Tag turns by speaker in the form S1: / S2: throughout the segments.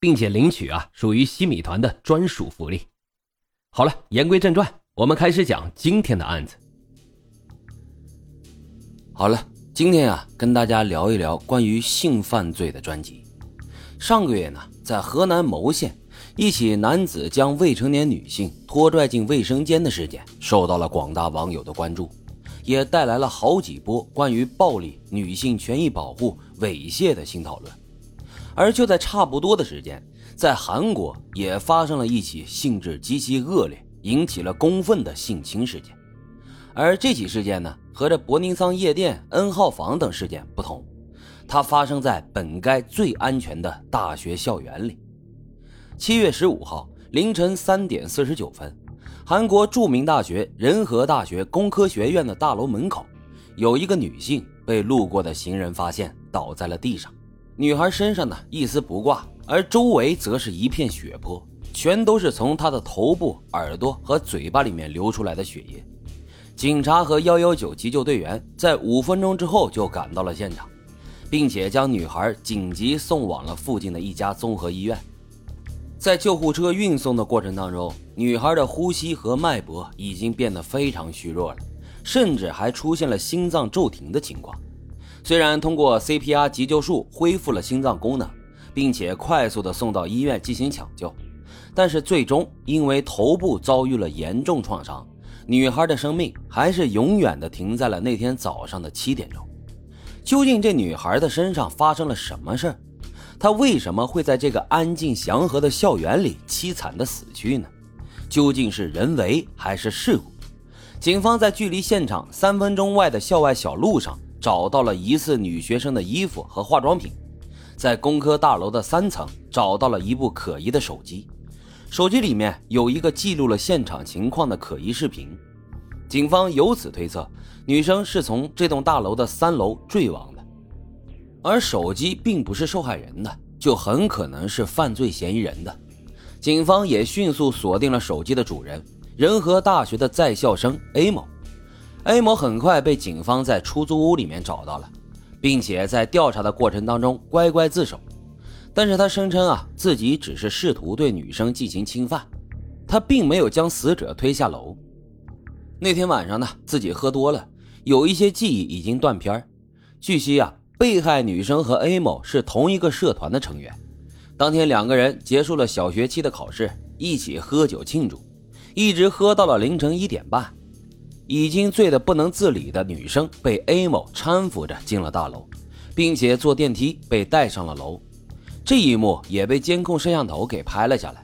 S1: 并且领取啊，属于西米团的专属福利。好了，言归正传，我们开始讲今天的案子。
S2: 好了，今天啊，跟大家聊一聊关于性犯罪的专辑。上个月呢，在河南牟县，一起男子将未成年女性拖拽进卫生间的事件，受到了广大网友的关注，也带来了好几波关于暴力、女性权益保护、猥亵的新讨论。而就在差不多的时间，在韩国也发生了一起性质极其恶劣、引起了公愤的性侵事件。而这起事件呢，和这伯宁桑夜店、N 号房等事件不同，它发生在本该最安全的大学校园里。七月十五号凌晨三点四十九分，韩国著名大学仁和大学工科学院的大楼门口，有一个女性被路过的行人发现倒在了地上。女孩身上呢一丝不挂，而周围则是一片血泊，全都是从她的头部、耳朵和嘴巴里面流出来的血液。警察和幺幺九急救队员在五分钟之后就赶到了现场，并且将女孩紧急送往了附近的一家综合医院。在救护车运送的过程当中，女孩的呼吸和脉搏已经变得非常虚弱了，甚至还出现了心脏骤停的情况。虽然通过 CPR 急救术恢复了心脏功能，并且快速的送到医院进行抢救，但是最终因为头部遭遇了严重创伤，女孩的生命还是永远的停在了那天早上的七点钟。究竟这女孩的身上发生了什么事？她为什么会在这个安静祥和的校园里凄惨的死去呢？究竟是人为还是事故？警方在距离现场三分钟外的校外小路上。找到了疑似女学生的衣服和化妆品，在工科大楼的三层找到了一部可疑的手机，手机里面有一个记录了现场情况的可疑视频，警方由此推测女生是从这栋大楼的三楼坠亡的，而手机并不是受害人的，就很可能是犯罪嫌疑人的。警方也迅速锁定了手机的主人——仁和大学的在校生 A 某。A 某很快被警方在出租屋里面找到了，并且在调查的过程当中乖乖自首。但是他声称啊，自己只是试图对女生进行侵犯，他并没有将死者推下楼。那天晚上呢，自己喝多了，有一些记忆已经断片据悉啊，被害女生和 A 某是同一个社团的成员。当天两个人结束了小学期的考试，一起喝酒庆祝，一直喝到了凌晨一点半。已经醉得不能自理的女生被 A 某搀扶着进了大楼，并且坐电梯被带上了楼。这一幕也被监控摄像头给拍了下来。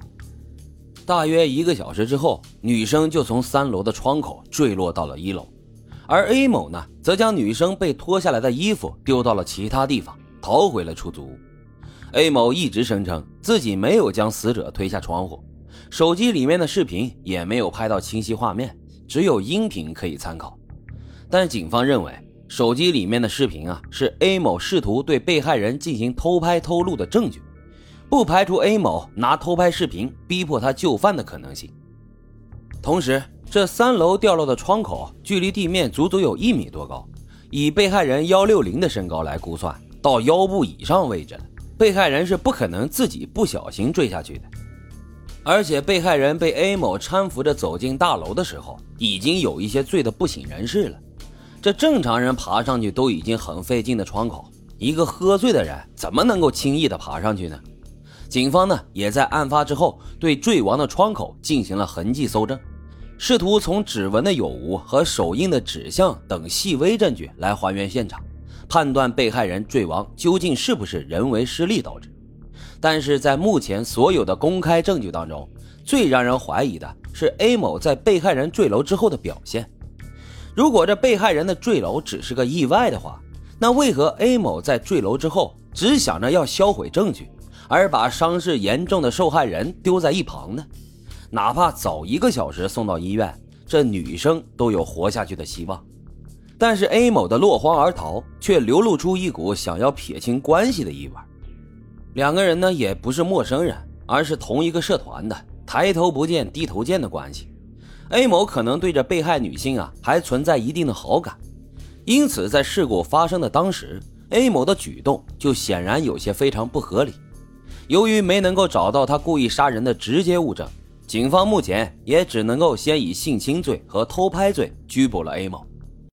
S2: 大约一个小时之后，女生就从三楼的窗口坠落到了一楼，而 A 某呢，则将女生被脱下来的衣服丢到了其他地方，逃回了出租屋。A 某一直声称自己没有将死者推下窗户，手机里面的视频也没有拍到清晰画面。只有音频可以参考，但警方认为手机里面的视频啊是 A 某试图对被害人进行偷拍偷录的证据，不排除 A 某拿偷拍视频逼迫他就范的可能性。同时，这三楼掉落的窗口距离地面足足有一米多高，以被害人幺六零的身高来估算，到腰部以上位置了，被害人是不可能自己不小心坠下去的。而且被害人被 A 某搀扶着走进大楼的时候，已经有一些醉得不省人事了。这正常人爬上去都已经很费劲的窗口，一个喝醉的人怎么能够轻易的爬上去呢？警方呢也在案发之后对坠亡的窗口进行了痕迹搜证，试图从指纹的有无和手印的指向等细微证据来还原现场，判断被害人坠亡究竟是不是人为失力导致。但是在目前所有的公开证据当中，最让人怀疑的是 A 某在被害人坠楼之后的表现。如果这被害人的坠楼只是个意外的话，那为何 A 某在坠楼之后只想着要销毁证据，而把伤势严重的受害人丢在一旁呢？哪怕早一个小时送到医院，这女生都有活下去的希望。但是 A 某的落荒而逃，却流露出一股想要撇清关系的意味。两个人呢，也不是陌生人，而是同一个社团的，抬头不见低头见的关系。A 某可能对着被害女性啊，还存在一定的好感，因此在事故发生的当时，A 某的举动就显然有些非常不合理。由于没能够找到他故意杀人的直接物证，警方目前也只能够先以性侵罪和偷拍罪拘捕了 A 某。